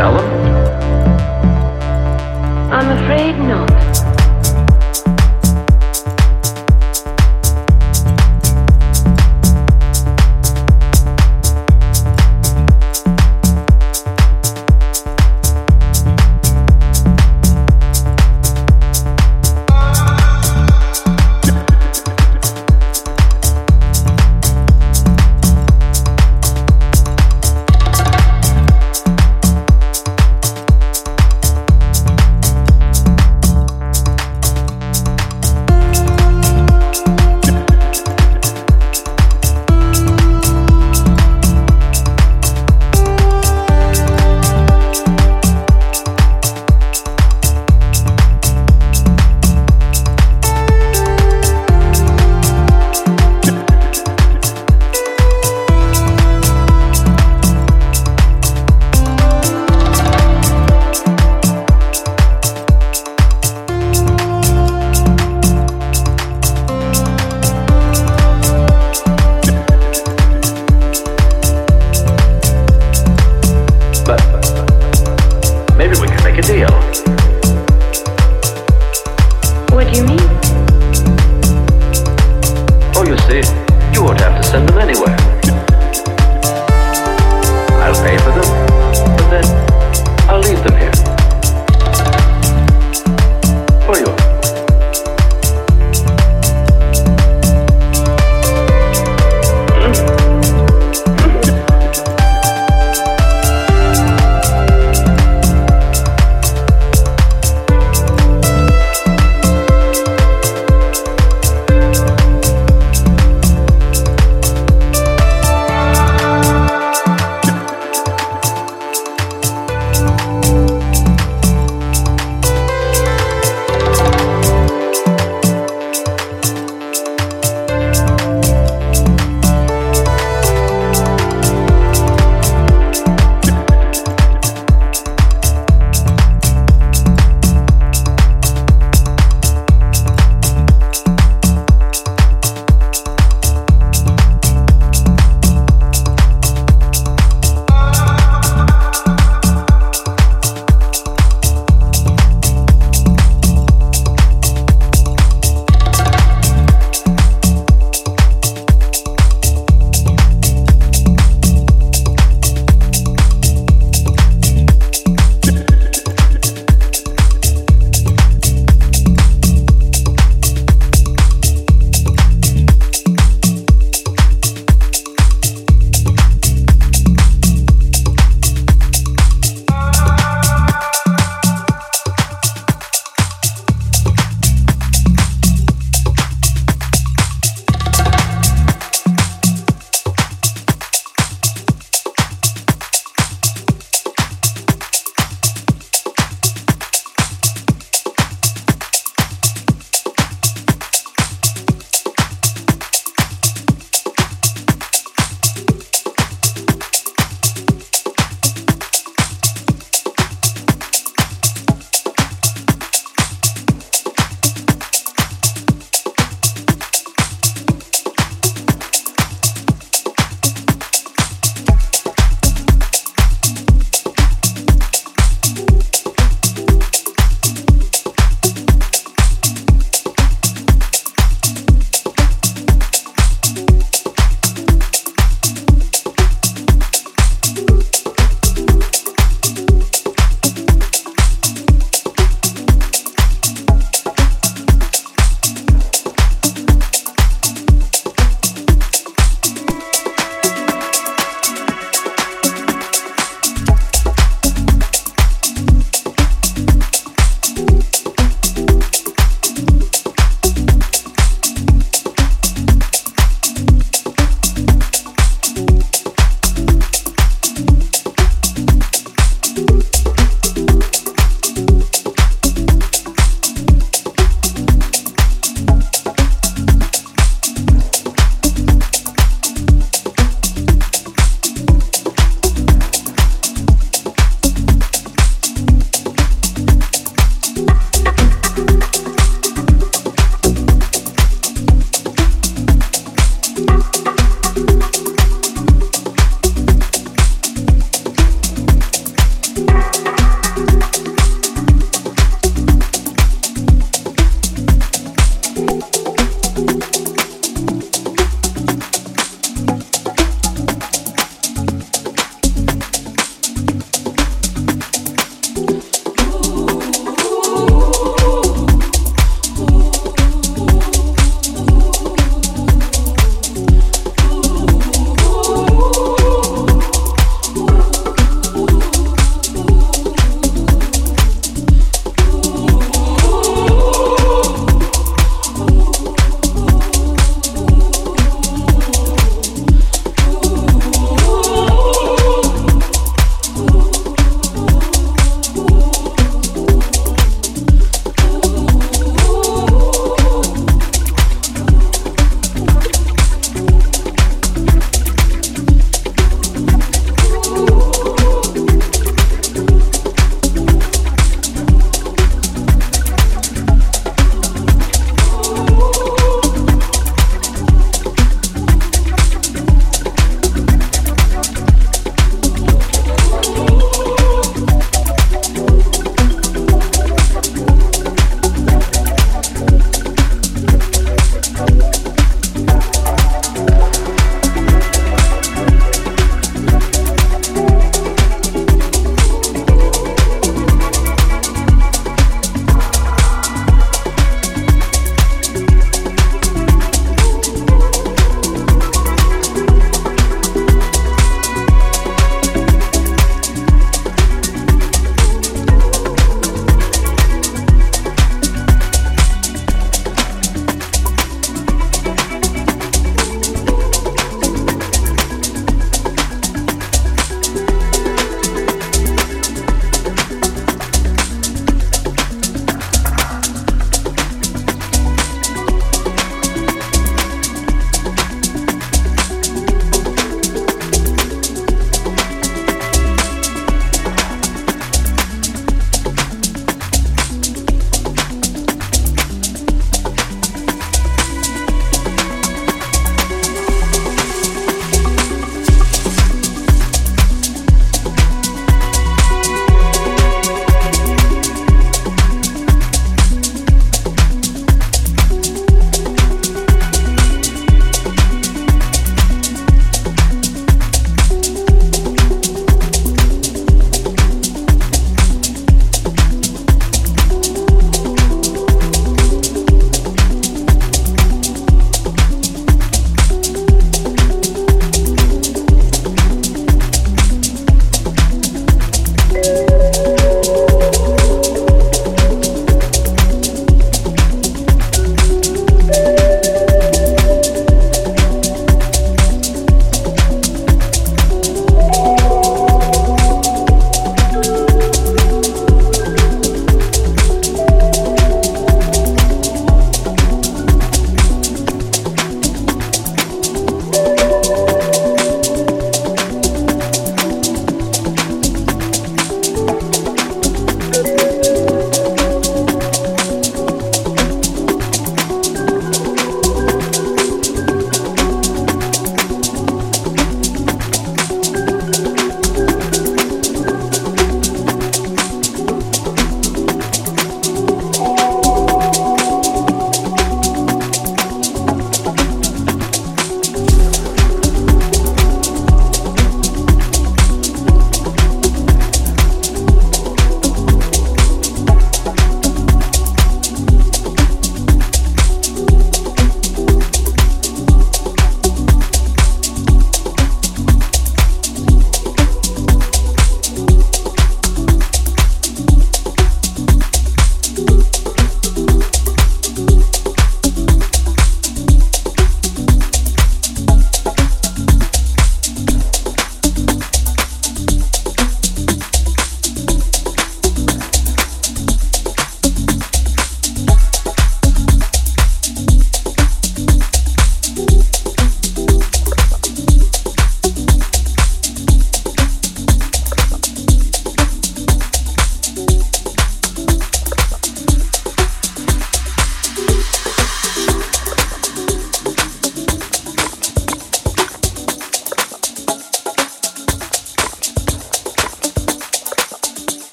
sell them? I'm afraid not.